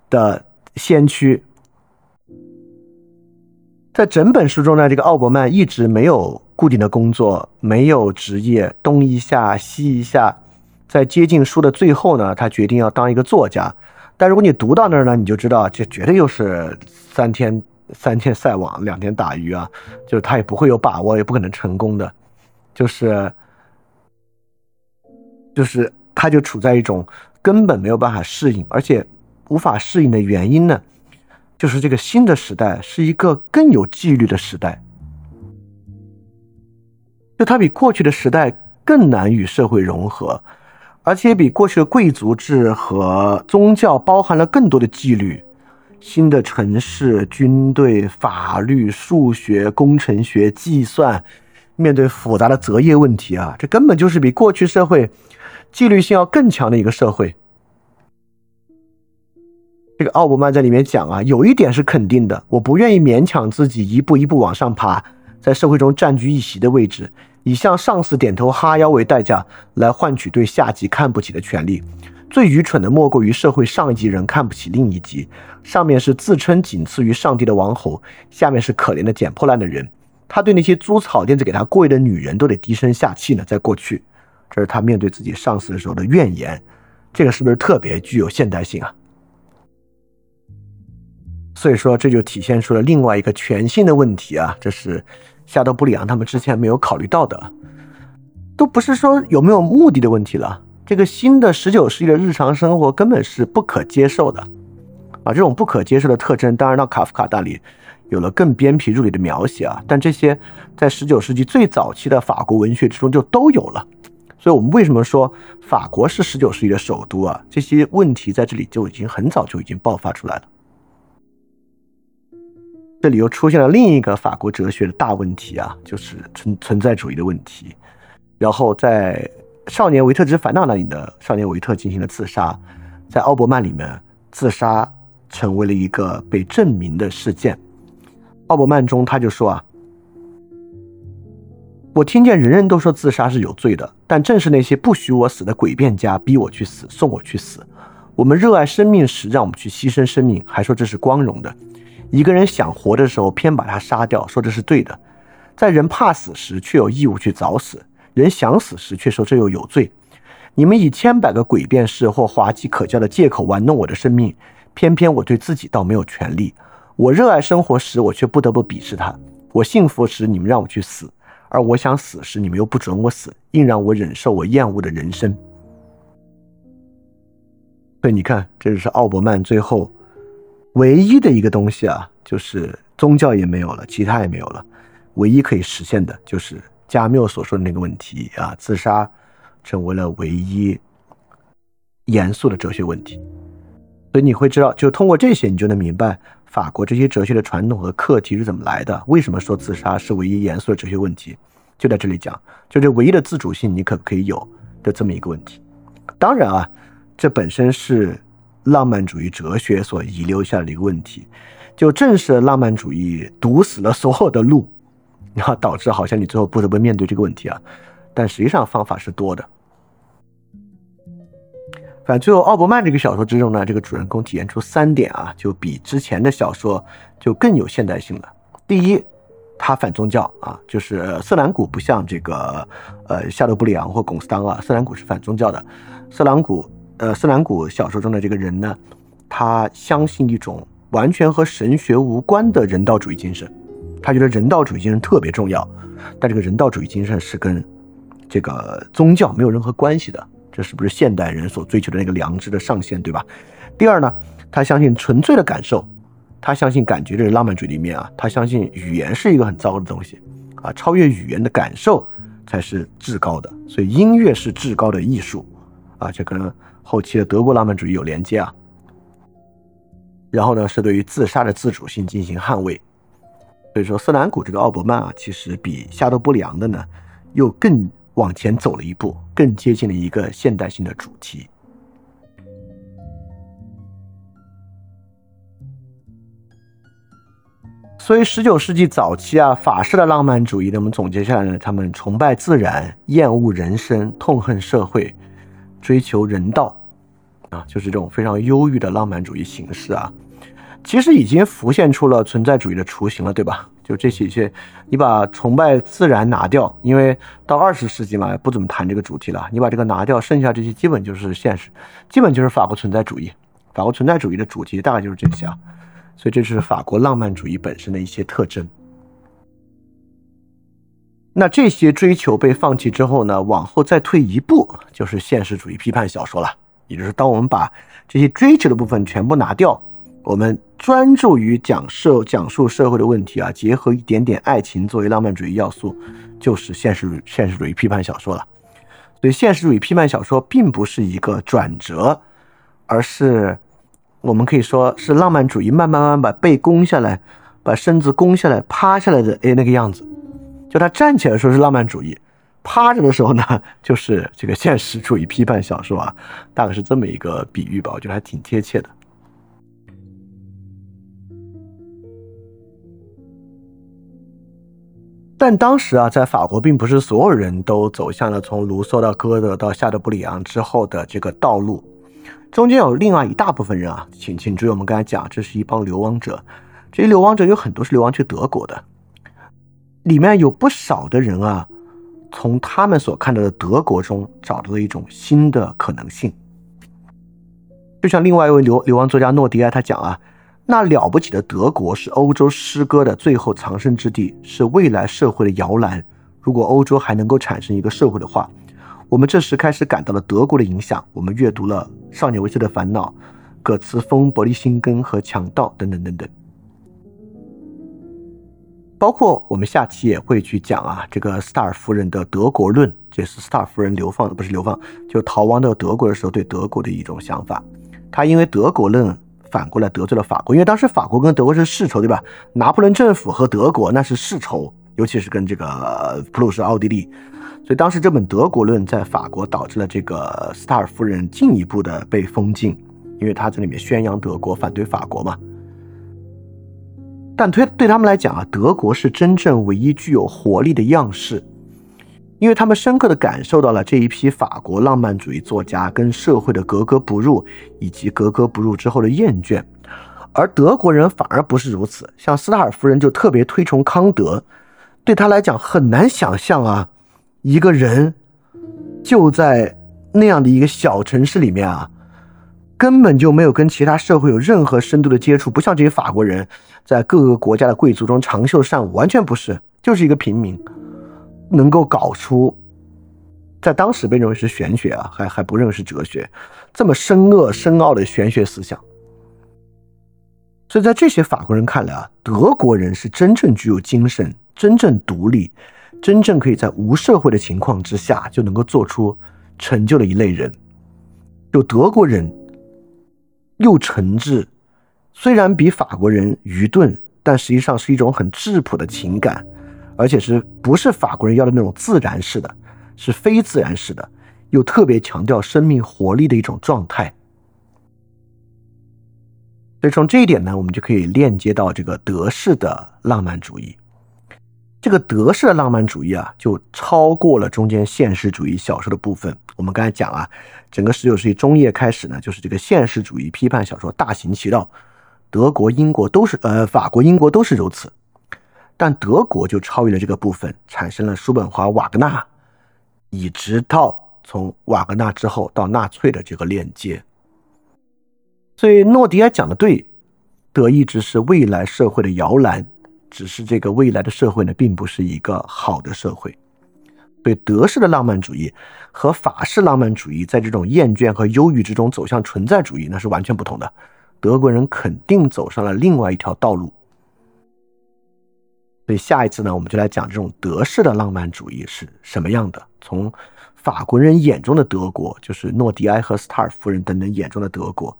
[SPEAKER 1] 的先驱，在整本书中呢，这个奥伯曼一直没有固定的工作，没有职业，东一下西一下。在接近书的最后呢，他决定要当一个作家。但如果你读到那儿呢，你就知道这绝对又是三天三天晒网，两天打鱼啊，就是他也不会有把握，也不可能成功的，就是就是他就处在一种根本没有办法适应，而且。无法适应的原因呢，就是这个新的时代是一个更有纪律的时代，就它比过去的时代更难与社会融合，而且比过去的贵族制和宗教包含了更多的纪律。新的城市、军队、法律、数学、工程学、计算，面对复杂的择业问题啊，这根本就是比过去社会纪律性要更强的一个社会。这个奥伯曼在里面讲啊，有一点是肯定的，我不愿意勉强自己一步一步往上爬，在社会中占据一席的位置，以向上司点头哈腰为代价来换取对下级看不起的权利。最愚蠢的莫过于社会上一级人看不起另一级，上面是自称仅次于上帝的王侯，下面是可怜的捡破烂的人。他对那些租草垫子给他跪的女人都得低声下气呢。在过去，这是他面对自己上司的时候的怨言。这个是不是特别具有现代性啊？所以说，这就体现出了另外一个全新的问题啊！这是夏德布里昂他们之前没有考虑到的，都不是说有没有目的的问题了。这个新的十九世纪的日常生活根本是不可接受的啊！这种不可接受的特征，当然到卡夫卡那里有了更鞭辟入里的描写啊，但这些在十九世纪最早期的法国文学之中就都有了。所以，我们为什么说法国是十九世纪的首都啊？这些问题在这里就已经很早就已经爆发出来了。这里又出现了另一个法国哲学的大问题啊，就是存存在主义的问题。然后在少年维特之烦恼那里的少年维特进行了自杀，在奥伯曼里面自杀成为了一个被证明的事件。奥伯曼中他就说啊，我听见人人都说自杀是有罪的，但正是那些不许我死的诡辩家逼我去死，送我去死。我们热爱生命时，让我们去牺牲生命，还说这是光荣的。一个人想活的时候，偏把他杀掉，说这是对的；在人怕死时，却有义务去早死；人想死时，却说这又有罪。你们以千百个诡辩式或滑稽可笑的借口玩弄我的生命，偏偏我对自己倒没有权利。我热爱生活时，我却不得不鄙视他；我幸福时，你们让我去死；而我想死时，你们又不准我死，硬让我忍受我厌恶的人生。所以你看，这就是奥伯曼最后。唯一的一个东西啊，就是宗教也没有了，其他也没有了，唯一可以实现的就是加缪所说的那个问题啊，自杀成为了唯一严肃的哲学问题。所以你会知道，就通过这些，你就能明白法国这些哲学的传统和课题是怎么来的。为什么说自杀是唯一严肃的哲学问题？就在这里讲，就这唯一的自主性，你可不可以有的这么一个问题？当然啊，这本身是浪漫主义哲学所遗留下的一个问题。就正是浪漫主义堵死了所有的路，然后导致好像你最后不得不面对这个问题啊。但实际上方法是多的。反正最后奥伯曼这个小说之中呢，这个主人公体现出三点啊，就比之前的小说就更有现代性了。第一。他反宗教啊，就是色兰古不像这个呃夏洛布里昂或龚斯当啊，色兰古是反宗教的。色兰古呃色兰古小说中的这个人呢，他相信一种完全和神学无关的人道主义精神，他觉得人道主义精神特别重要，但这个人道主义精神是跟这个宗教没有任何关系的，这是不是现代人所追求的那个良知的上限，对吧？第二呢，他相信纯粹的感受。他相信感觉这是浪漫主义里面啊，他相信语言是一个很糟的东西啊，超越语言的感受才是至高的，所以音乐是至高的艺术啊，这跟后期的德国浪漫主义有连接啊。然后呢，是对于自杀的自主性进行捍卫，所以说斯兰古这个奥伯曼啊，其实比夏多布里昂的呢又更往前走了一步，更接近了一个现代性的主题。所以，十九世纪早期啊，法式的浪漫主义呢，我们总结下来呢，他们崇拜自然，厌恶人生，痛恨社会，追求人道，啊，就是这种非常忧郁的浪漫主义形式啊。其实已经浮现出了存在主义的雏形了，对吧？就这些些，你把崇拜自然拿掉，因为到二十世纪嘛，不怎么谈这个主题了。你把这个拿掉，剩下这些基本就是现实，基本就是法国存在主义。法国存在主义的主题大概就是这些啊。所以这是法国浪漫主义本身的一些特征。那这些追求被放弃之后呢？往后再退一步，就是现实主义批判小说了。也就是当我们把这些追求的部分全部拿掉，我们专注于讲社讲述社会的问题啊，结合一点点爱情作为浪漫主义要素，就是现实现实主义批判小说了。所以现实主义批判小说并不是一个转折，而是。我们可以说是浪漫主义慢慢慢慢把背弓下来，把身子弓下来，趴下来的哎那个样子，就他站起来的时候是浪漫主义，趴着的时候呢就是这个现实主义批判小说啊，大概是这么一个比喻吧，我觉得还挺贴切的。但当时啊，在法国并不是所有人都走向了从卢梭到歌德到夏德布里昂之后的这个道路。中间有另外一大部分人啊，请请注意，我们刚才讲，这是一帮流亡者，这些流亡者有很多是流亡去德国的，里面有不少的人啊，从他们所看到的德国中找到了一种新的可能性。就像另外一位流流亡作家诺迪埃他讲啊，那了不起的德国是欧洲诗歌的最后藏身之地，是未来社会的摇篮。如果欧洲还能够产生一个社会的话。我们这时开始感到了德国的影响。我们阅读了《少年维特的烦恼》、葛茨风、伯利辛根和强盗等等等等，包括我们下期也会去讲啊，这个斯塔尔夫人的德国论，这是斯塔尔夫人流放的，不是流放，就逃亡到德国的时候对德国的一种想法。他因为德国论反过来得罪了法国，因为当时法国跟德国是世仇，对吧？拿破仑政府和德国那是世仇，尤其是跟这个普鲁士、奥地利。所以当时这本《德国论》在法国导致了这个斯塔尔夫人进一步的被封禁，因为他在里面宣扬德国，反对法国嘛。但对对他们来讲啊，德国是真正唯一具有活力的样式，因为他们深刻的感受到了这一批法国浪漫主义作家跟社会的格格不入，以及格格不入之后的厌倦。而德国人反而不是如此，像斯塔尔夫人就特别推崇康德，对他来讲很难想象啊。一个人就在那样的一个小城市里面啊，根本就没有跟其他社会有任何深度的接触，不像这些法国人在各个国家的贵族中长袖善舞，完全不是，就是一个平民，能够搞出在当时被认为是玄学啊，还还不认为是哲学，这么深恶深奥的玄学思想。所以在这些法国人看来啊，德国人是真正具有精神、真正独立、真正可以在无社会的情况之下就能够做出成就的一类人。就德国人又诚挚，虽然比法国人愚钝，但实际上是一种很质朴的情感，而且是不是法国人要的那种自然式的，是非自然式的，又特别强调生命活力的一种状态。所以从这一点呢，我们就可以链接到这个德式的浪漫主义。这个德式的浪漫主义啊，就超过了中间现实主义小说的部分。我们刚才讲啊，整个十九世纪中叶开始呢，就是这个现实主义批判小说大行其道。德国、英国都是，呃，法国、英国都是如此。但德国就超越了这个部分，产生了叔本华、瓦格纳，一直到从瓦格纳之后到纳粹的这个链接。所以诺迪埃讲的对，德意志是未来社会的摇篮，只是这个未来的社会呢，并不是一个好的社会。所以德式的浪漫主义和法式浪漫主义在这种厌倦和忧郁之中走向存在主义，那是完全不同的。德国人肯定走上了另外一条道路。所以下一次呢，我们就来讲这种德式的浪漫主义是什么样的，从法国人眼中的德国，就是诺迪埃和斯塔尔夫人等等眼中的德国。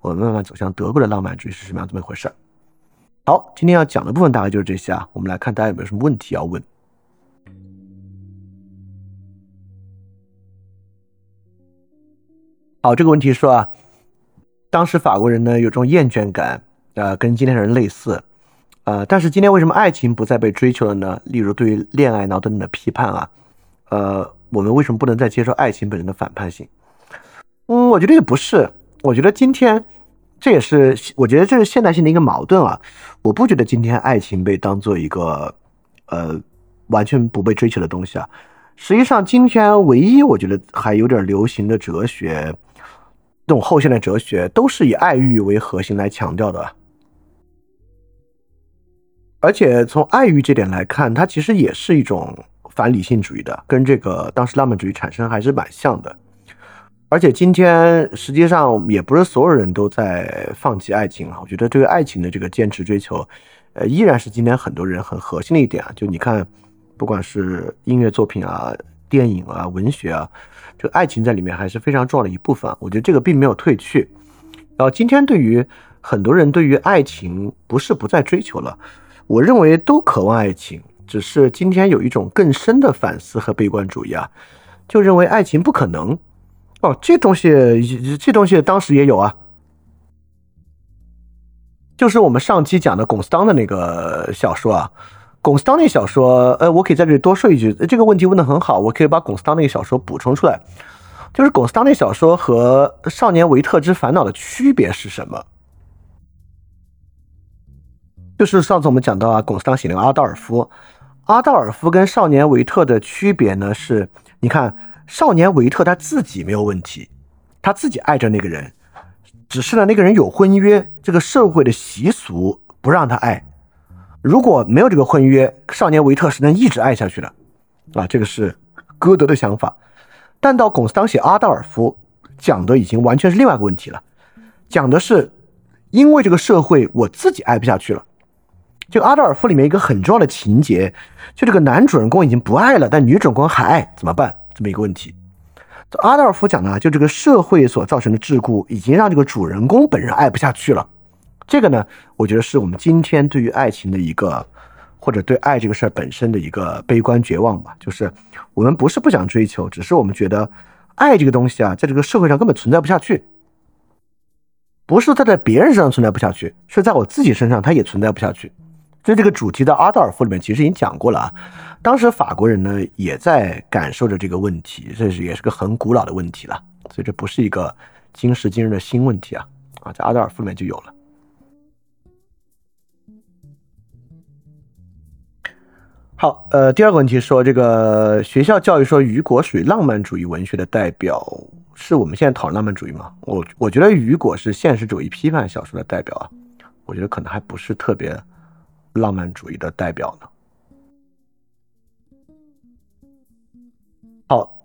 [SPEAKER 1] 我们慢慢走向德国的浪漫主义是什么样这么一回事好，今天要讲的部分大概就是这些啊。我们来看大家有没有什么问题要问。好，这个问题说啊，当时法国人呢有这种厌倦感，呃，跟今天人类似，呃，但是今天为什么爱情不再被追求了呢？例如对于恋爱脑等等的批判啊，呃，我们为什么不能再接受爱情本身的反叛性？嗯，我觉得也不是。我觉得今天，这也是我觉得这是现代性的一个矛盾啊！我不觉得今天爱情被当做一个呃完全不被追求的东西啊。实际上，今天唯一我觉得还有点流行的哲学，这种后现代哲学都是以爱欲为核心来强调的。而且从爱欲这点来看，它其实也是一种反理性主义的，跟这个当时浪漫主义产生还是蛮像的。而且今天实际上也不是所有人都在放弃爱情啊。我觉得对于爱情的这个坚持追求，呃，依然是今天很多人很核心的一点啊。就你看，不管是音乐作品啊、电影啊、文学啊，这个爱情在里面还是非常重要的一部分。我觉得这个并没有退去。然后今天对于很多人对于爱情不是不再追求了，我认为都渴望爱情，只是今天有一种更深的反思和悲观主义啊，就认为爱情不可能。哦，这东西，这东西当时也有啊，就是我们上期讲的龚斯当的那个小说啊，龚斯当那小说，呃，我可以在这里多说一句，这个问题问的很好，我可以把龚斯当那个小说补充出来，就是龚斯当那小说和《少年维特之烦恼》的区别是什么？就是上次我们讲到啊，龚斯当写那个阿道尔夫，阿道尔夫跟少年维特的区别呢是，你看。少年维特他自己没有问题，他自己爱着那个人，只是呢那个人有婚约，这个社会的习俗不让他爱。如果没有这个婚约，少年维特是能一直爱下去的，啊，这个是歌德的想法。但到龚斯当写阿道尔夫，讲的已经完全是另外一个问题了，讲的是因为这个社会我自己爱不下去了。就阿道尔夫里面一个很重要的情节，就这个男主人公已经不爱了，但女主人公还爱，怎么办？这么一个问题，阿道尔夫讲呢，就这个社会所造成的桎梏，已经让这个主人公本人爱不下去了。这个呢，我觉得是我们今天对于爱情的一个，或者对爱这个事儿本身的一个悲观绝望吧。就是我们不是不想追求，只是我们觉得爱这个东西啊，在这个社会上根本存在不下去。不是他在别人身上存在不下去，是在我自己身上他也存在不下去。就这个主题的阿道尔夫里面其实已经讲过了啊。当时法国人呢也在感受着这个问题，这是也是个很古老的问题了，所以这不是一个今时今日的新问题啊啊，在阿道尔夫里面就有了。好，呃，第二个问题说这个学校教育说雨果属于浪漫主义文学的代表，是我们现在讨论浪漫主义吗？我我觉得雨果是现实主义批判小说的代表啊，我觉得可能还不是特别浪漫主义的代表呢。好，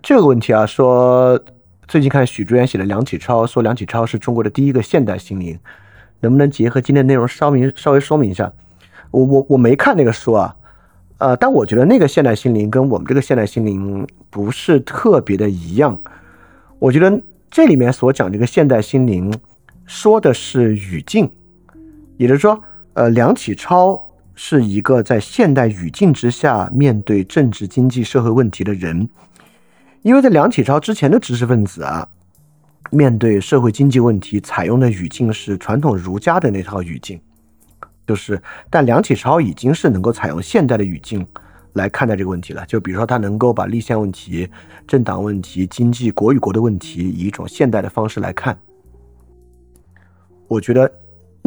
[SPEAKER 1] 这个问题啊，说最近看许知远写的梁启超，说梁启超是中国的第一个现代心灵，能不能结合今天内容稍明稍微说明一下？我我我没看那个书啊，呃，但我觉得那个现代心灵跟我们这个现代心灵不是特别的一样。我觉得这里面所讲这个现代心灵，说的是语境，也就是说，呃，梁启超是一个在现代语境之下面对政治、经济、社会问题的人，因为在梁启超之前的知识分子啊。面对社会经济问题，采用的语境是传统儒家的那套语境，就是，但梁启超已经是能够采用现代的语境来看待这个问题了。就比如说，他能够把立宪问题、政党问题、经济国与国的问题以一种现代的方式来看。我觉得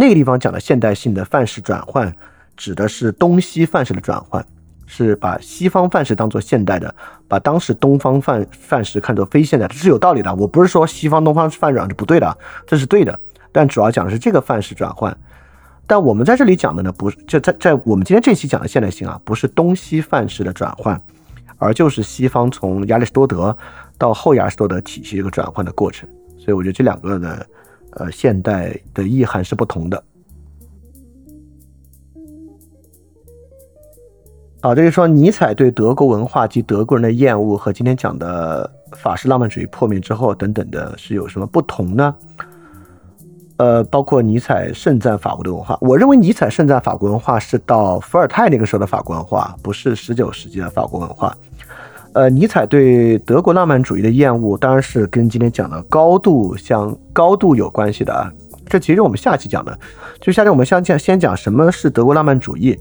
[SPEAKER 1] 那个地方讲的现代性的范式转换，指的是东西范式的转换。是把西方范式当做现代的，把当时东方范范式看作非现代，这是有道理的。我不是说西方东方范转是不对的，这是对的。但主要讲的是这个范式转换。但我们在这里讲的呢，不是就在在我们今天这期讲的现代性啊，不是东西范式的转换，而就是西方从亚里士多德到后亚里士多德体系这个转换的过程。所以我觉得这两个呢呃现代的意涵是不同的。好，这就说尼采对德国文化及德国人的厌恶和今天讲的法式浪漫主义破灭之后等等的是有什么不同呢？呃，包括尼采盛赞法国的文化，我认为尼采盛赞法国文化是到伏尔泰那个时候的法国文化，不是十九世纪的法国文化。呃，尼采对德国浪漫主义的厌恶当然是跟今天讲的高度相高度有关系的啊。这其实我们下期讲的，就下期我们先讲先讲什么是德国浪漫主义。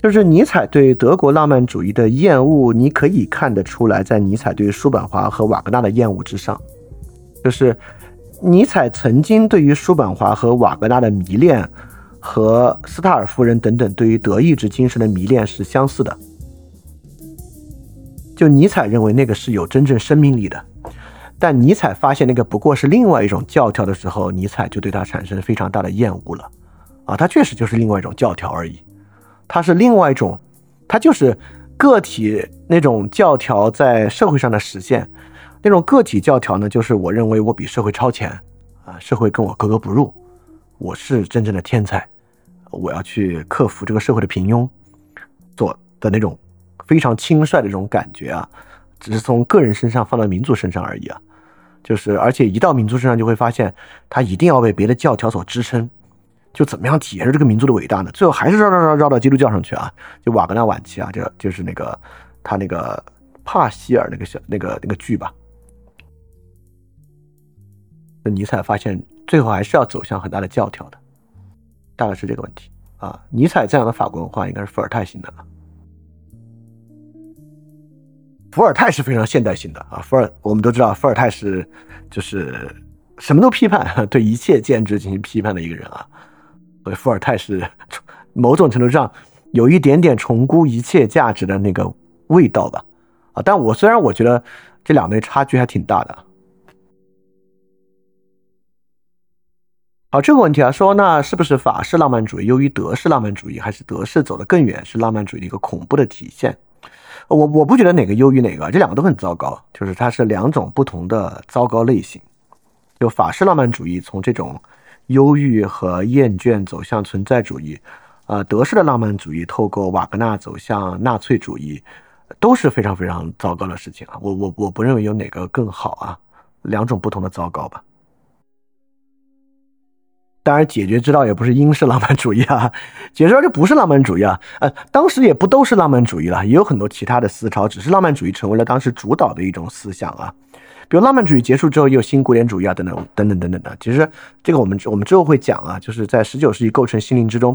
[SPEAKER 1] 就是尼采对德国浪漫主义的厌恶，你可以看得出来，在尼采对叔本华和瓦格纳的厌恶之上。就是尼采曾经对于叔本华和瓦格纳的迷恋，和斯塔尔夫人等等对于德意志精神的迷恋是相似的。就尼采认为那个是有真正生命力的，但尼采发现那个不过是另外一种教条的时候，尼采就对他产生非常大的厌恶了。啊，他确实就是另外一种教条而已。他是另外一种，他就是个体那种教条在社会上的实现。那种个体教条呢，就是我认为我比社会超前啊，社会跟我格格不入，我是真正的天才，我要去克服这个社会的平庸，做的那种非常轻率的这种感觉啊，只是从个人身上放到民族身上而已啊，就是而且一到民族身上就会发现，他一定要被别的教条所支撑。就怎么样体现这个民族的伟大呢？最后还是绕绕绕绕到基督教上去啊！就瓦格纳晚期啊，就就是那个他那个帕希尔那个小那个那个剧吧。尼采发现最后还是要走向很大的教条的，大概是这个问题啊。尼采这样的法国文化应该是伏尔泰型的，伏尔泰是非常现代性的啊。伏尔我们都知道，伏尔泰是就是什么都批判，对一切建制进行批判的一个人啊。所以伏尔泰是某种程度上有一点点重估一切价值的那个味道吧，啊，但我虽然我觉得这两类差距还挺大的。好，这个问题啊，说那是不是法式浪漫主义优于德式浪漫主义，还是德式走得更远，是浪漫主义的一个恐怖的体现？我我不觉得哪个优于哪个，这两个都很糟糕，就是它是两种不同的糟糕类型。就法式浪漫主义从这种。忧郁和厌倦走向存在主义，呃，德式的浪漫主义透过瓦格纳走向纳粹主义，都是非常非常糟糕的事情啊！我我我不认为有哪个更好啊，两种不同的糟糕吧。当然，解决之道也不是英式浪漫主义啊，解决之道就不是浪漫主义啊。呃，当时也不都是浪漫主义了，也有很多其他的思潮，只是浪漫主义成为了当时主导的一种思想啊。比如浪漫主义结束之后，又有新古典主义啊，等等等等等等的。其实这个我们我们之后会讲啊，就是在十九世纪构成心灵之中，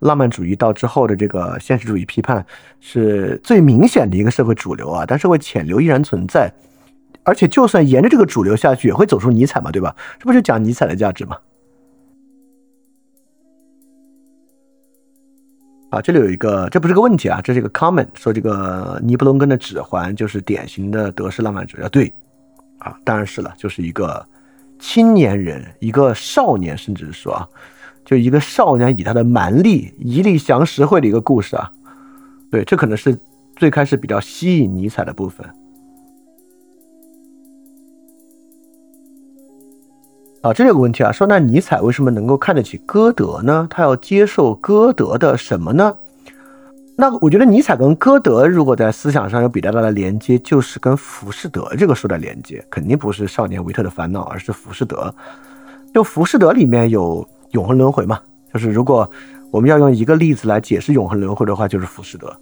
[SPEAKER 1] 浪漫主义到之后的这个现实主义批判是最明显的一个社会主流啊。但社会潜流依然存在，而且就算沿着这个主流下去，也会走出尼采嘛，对吧？这不就讲尼采的价值吗？啊，这里有一个，这不是个问题啊，这是一个 comment，说这个尼布龙根的指环就是典型的德式浪漫主义啊，对。啊，当然是了，就是一个青年人，一个少年，甚至是说啊，就一个少年以他的蛮力一力降十会的一个故事啊。对，这可能是最开始比较吸引尼采的部分。啊，这里有个问题啊，说那尼采为什么能够看得起歌德呢？他要接受歌德的什么呢？那我觉得尼采跟歌德如果在思想上有比较大的连接，就是跟浮士德这个书的连接，肯定不是《少年维特的烦恼》，而是浮士德。就浮士德里面有永恒轮回嘛，就是如果我们要用一个例子来解释永恒轮回的话，就是浮士德。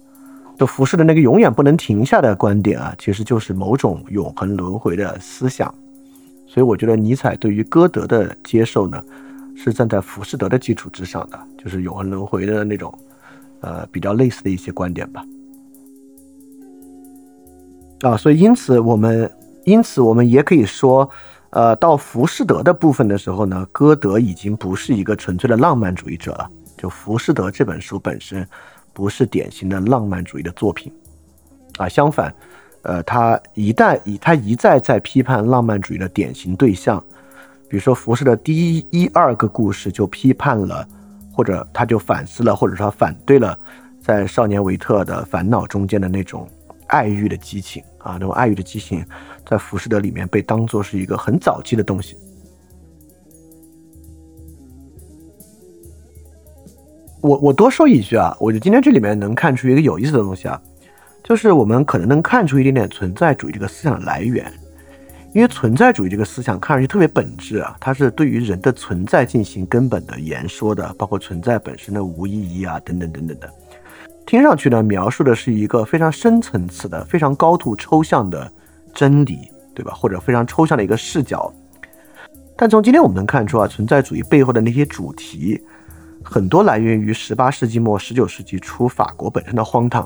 [SPEAKER 1] 就浮士德那个永远不能停下的观点啊，其实就是某种永恒轮回的思想。所以我觉得尼采对于歌德的接受呢，是站在浮士德的基础之上的，就是永恒轮回的那种，呃，比较类似的一些观点吧。啊，所以因此我们，因此我们也可以说，呃，到浮士德的部分的时候呢，歌德已经不是一个纯粹的浪漫主义者了。就浮士德这本书本身，不是典型的浪漫主义的作品，啊，相反。呃，他一旦以他一再在批判浪漫主义的典型对象，比如说浮士的第一一二个故事就批判了，或者他就反思了，或者说反对了，在少年维特的烦恼中间的那种爱欲的激情啊，那种爱欲的激情，在浮士德里面被当作是一个很早期的东西。我我多说一句啊，我觉得今天这里面能看出一个有意思的东西啊。就是我们可能能看出一点点存在主义这个思想的来源，因为存在主义这个思想看上去特别本质啊，它是对于人的存在进行根本的言说的，包括存在本身的无意义啊等等等等的，听上去呢描述的是一个非常深层次的、非常高度抽象的真理，对吧？或者非常抽象的一个视角。但从今天我们能看出啊，存在主义背后的那些主题，很多来源于十八世纪末、十九世纪初法国本身的荒唐。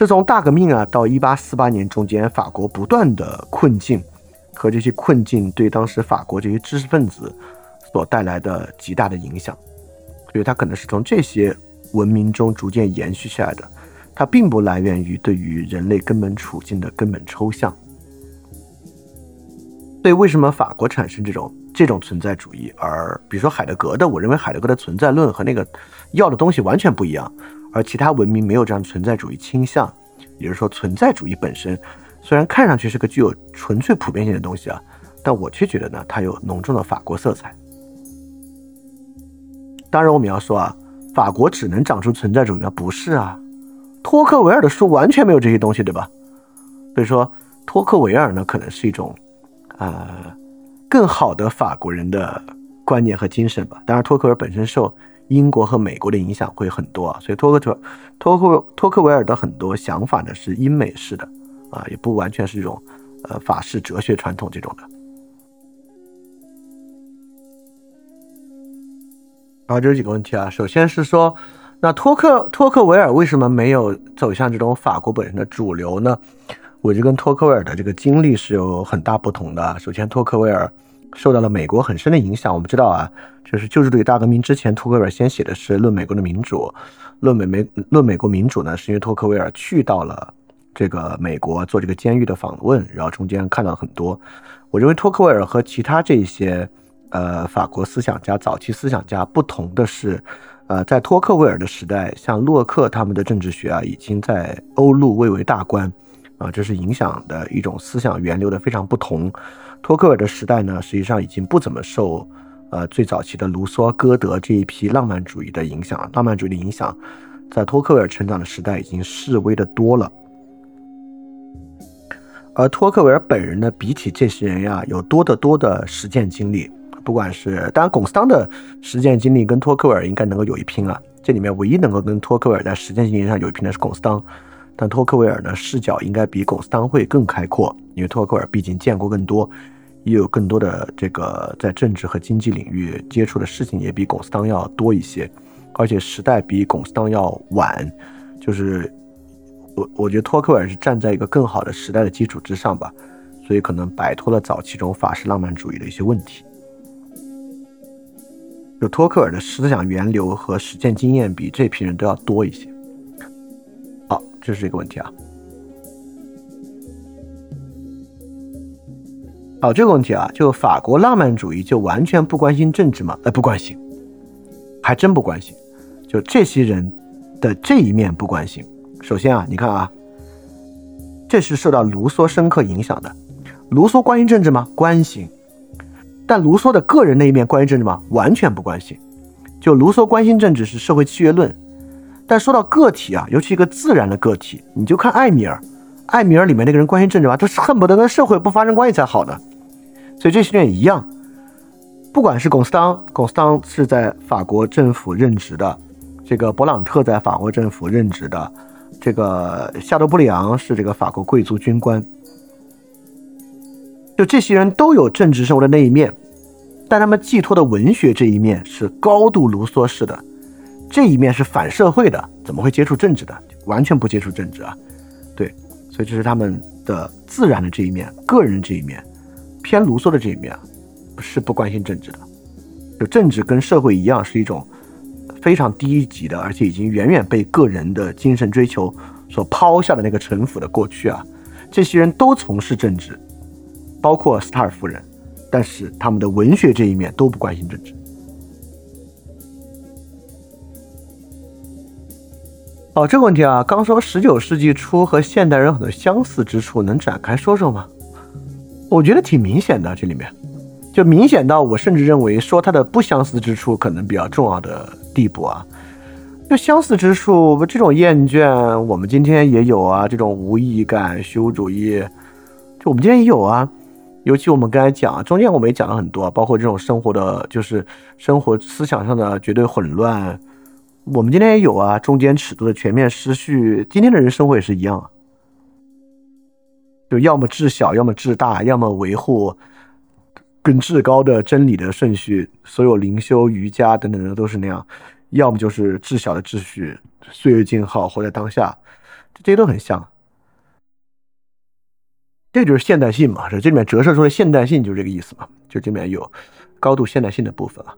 [SPEAKER 1] 这从大革命啊到一八四八年中间，法国不断的困境和这些困境对当时法国这些知识分子所带来的极大的影响，所以它可能是从这些文明中逐渐延续下来的，它并不来源于对于人类根本处境的根本抽象。所以为什么法国产生这种这种存在主义，而比如说海德格的，我认为海德格的存在论和那个要的东西完全不一样。而其他文明没有这样存在主义倾向，也就是说，存在主义本身虽然看上去是个具有纯粹普遍性的东西啊，但我却觉得呢，它有浓重的法国色彩。当然，我们要说啊，法国只能长出存在主义吗？不是啊，托克维尔的书完全没有这些东西，对吧？所以说，托克维尔呢，可能是一种呃更好的法国人的观念和精神吧。当然，托克维尔本身受。英国和美国的影响会很多啊，所以托克托托克托克维尔的很多想法呢是英美式的啊，也不完全是这种呃法式哲学传统这种的。然后这几个问题啊，首先是说，那托克托克维尔为什么没有走向这种法国本身的主流呢？我就跟托克维尔的这个经历是有很大不同的。首先，托克维尔。受到了美国很深的影响。我们知道啊，就是救治主义大革命之前，托克维尔先写的是《论美国的民主》，《论美美论美国民主》呢，是因为托克维尔去到了这个美国做这个监狱的访问，然后中间看到了很多。我认为托克维尔和其他这些呃法国思想家、早期思想家不同的是，呃，在托克维尔的时代，像洛克他们的政治学啊，已经在欧陆蔚为大观啊，这是影响的一种思想源流的非常不同。托克维尔的时代呢，实际上已经不怎么受，呃，最早期的卢梭、歌德这一批浪漫主义的影响。浪漫主义的影响，在托克维尔成长的时代已经示微的多了。而托克维尔本人呢，比起这些人呀，有多得多的实践经历。不管是当然，龚斯当的实践经历跟托克维尔应该能够有一拼啊。这里面唯一能够跟托克维尔在实践经历上有一拼的是龚斯当。但托克维尔呢，视角应该比龚斯当会更开阔，因为托克维尔毕竟见过更多，也有更多的这个在政治和经济领域接触的事情也比龚斯当要多一些，而且时代比龚斯当要晚，就是我我觉得托克维尔是站在一个更好的时代的基础之上吧，所以可能摆脱了早期这种法式浪漫主义的一些问题。就托克尔的思想源流和实践经验比这批人都要多一些。这是一个问题啊。好，这个问题啊，就法国浪漫主义就完全不关心政治吗？呃，不关心，还真不关心。就这些人的这一面不关心。首先啊，你看啊，这是受到卢梭深刻影响的。卢梭关心政治吗？关心。但卢梭的个人那一面关心政治吗？完全不关心。就卢梭关心政治是社会契约论，但说到个体啊，尤其一个自然的个体，你就看艾米尔，艾米尔里面那个人关心政治吗？他是恨不得跟社会不发生关系才好的。所以这些人也一样，不管是龚斯当，龚斯当是在法国政府任职的，这个勃朗特在法国政府任职的，这个夏多布里昂是这个法国贵族军官，就这些人都有政治生活的那一面。但他们寄托的文学这一面是高度卢梭式的，这一面是反社会的，怎么会接触政治的？完全不接触政治啊！对，所以这是他们的自然的这一面，个人这一面，偏卢梭的这一面，是不关心政治的。就政治跟社会一样，是一种非常低级的，而且已经远远被个人的精神追求所抛下的那个城府的过去啊！这些人都从事政治，包括斯塔尔夫人。但是他们的文学这一面都不关心政治。哦，这个问题啊，刚说十九世纪初和现代人很多相似之处，能展开说说吗？我觉得挺明显的，这里面就明显到我甚至认为说它的不相似之处可能比较重要的地步啊。就相似之处，这种厌倦我们今天也有啊，这种无意义感、虚无主义，就我们今天也有啊。尤其我们刚才讲，中间我们也讲了很多，包括这种生活的，就是生活思想上的绝对混乱。我们今天也有啊，中间尺度的全面失序。今天的人生活也是一样啊，就要么至小，要么至大，要么维护更至高的真理的顺序。所有灵修、瑜伽等等的都是那样，要么就是至小的秩序，岁月静好，活在当下，这些都很像。这就是现代性嘛，这这里面折射出的现代性就是这个意思嘛，就这里面有高度现代性的部分啊。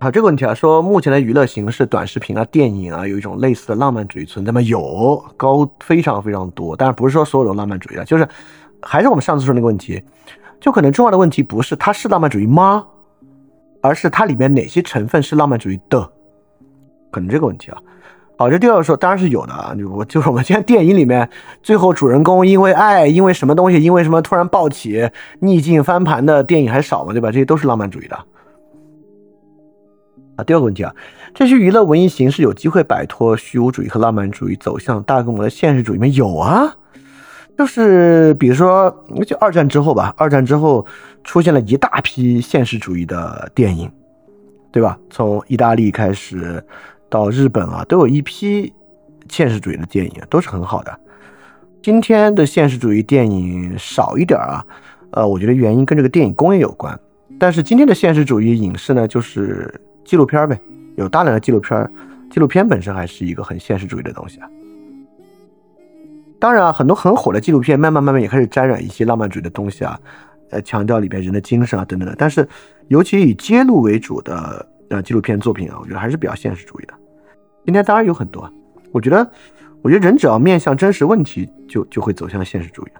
[SPEAKER 1] 好，这个问题啊，说目前的娱乐形式，短视频啊、电影啊，有一种类似的浪漫主义存在吗？有，高非常非常多，但是不是说所有的浪漫主义啊，就是还是我们上次说那个问题，就可能重要的问题不是它是浪漫主义吗，而是它里面哪些成分是浪漫主义的，可能这个问题啊。好，这第二个说当然是有的啊，就我就是我们现在电影里面最后主人公因为爱，因为什么东西，因为什么突然暴起，逆境翻盘的电影还少吗？对吧？这些都是浪漫主义的。啊，第二个问题啊，这些娱乐文艺形式有机会摆脱虚无主义和浪漫主义，走向大规模的现实主义吗？有啊，就是比如说，就二战之后吧，二战之后出现了一大批现实主义的电影，对吧？从意大利开始。到日本啊，都有一批现实主义的电影，都是很好的。今天的现实主义电影少一点啊，呃，我觉得原因跟这个电影工业有关。但是今天的现实主义影视呢，就是纪录片呗，有大量的纪录片，纪录片本身还是一个很现实主义的东西啊。当然啊，很多很火的纪录片，慢慢慢慢也开始沾染一些浪漫主义的东西啊，呃，强调里边人的精神啊等等的。但是，尤其以揭露为主的。呃，纪录片作品啊，我觉得还是比较现实主义的。今天当然有很多，我觉得，我觉得人只要面向真实问题，就就会走向现实主义。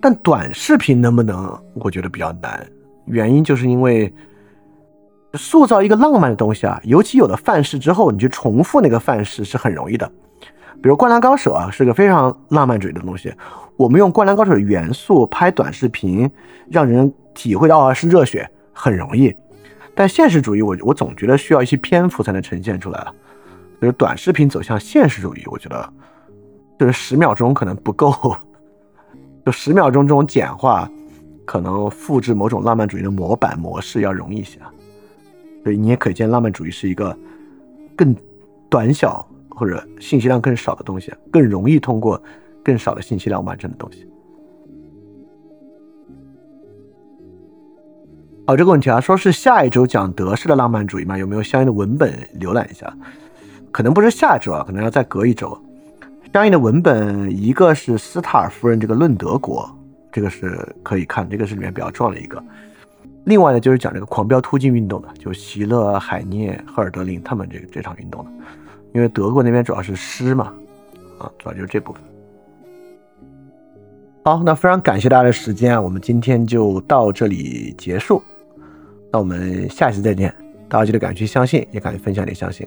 [SPEAKER 1] 但短视频能不能？我觉得比较难，原因就是因为塑造一个浪漫的东西啊，尤其有了范式之后，你去重复那个范式是很容易的。比如《灌篮高手》啊，是个非常浪漫主义的东西，我们用《灌篮高手》的元素拍短视频，让人体会到啊是热血。很容易，但现实主义，我我总觉得需要一些篇幅才能呈现出来。就是短视频走向现实主义，我觉得就是十秒钟可能不够，就十秒钟这种简化，可能复制某种浪漫主义的模板模式要容易一些啊。所以你也可以见，浪漫主义是一个更短小或者信息量更少的东西，更容易通过更少的信息量完成的东西。好，这个问题啊，说是下一周讲德式的浪漫主义吗？有没有相应的文本浏览一下？可能不是下周啊，可能要再隔一周。相应的文本，一个是斯塔尔夫人这个《论德国》，这个是可以看，这个是里面比较重要的一个。另外呢，就是讲这个狂飙突进运动的，就席勒、海涅、赫尔德林他们这个这场运动的。因为德国那边主要是诗嘛，啊，主要就是这部分。好，那非常感谢大家的时间啊，我们今天就到这里结束。那我们下期再见，大家记得敢去相信，也敢于分享，你相信。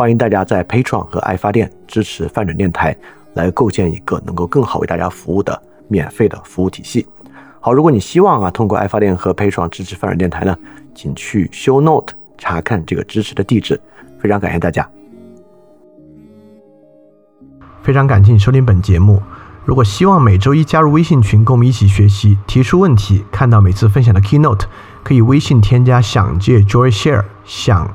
[SPEAKER 1] 欢迎大家在 Patreon 和爱发电支持泛转电台，来构建一个能够更好为大家服务的免费的服务体系。好，如果你希望啊通过爱发电和 Patreon 支持泛转电台呢，请去 Show Note 查看这个支持的地址。非常感谢大家，
[SPEAKER 2] 非常感谢你收听本节目。如果希望每周一加入微信群，跟我们一起学习，提出问题，看到每次分享的 Keynote。可以微信添加“想借 Joy Share”，想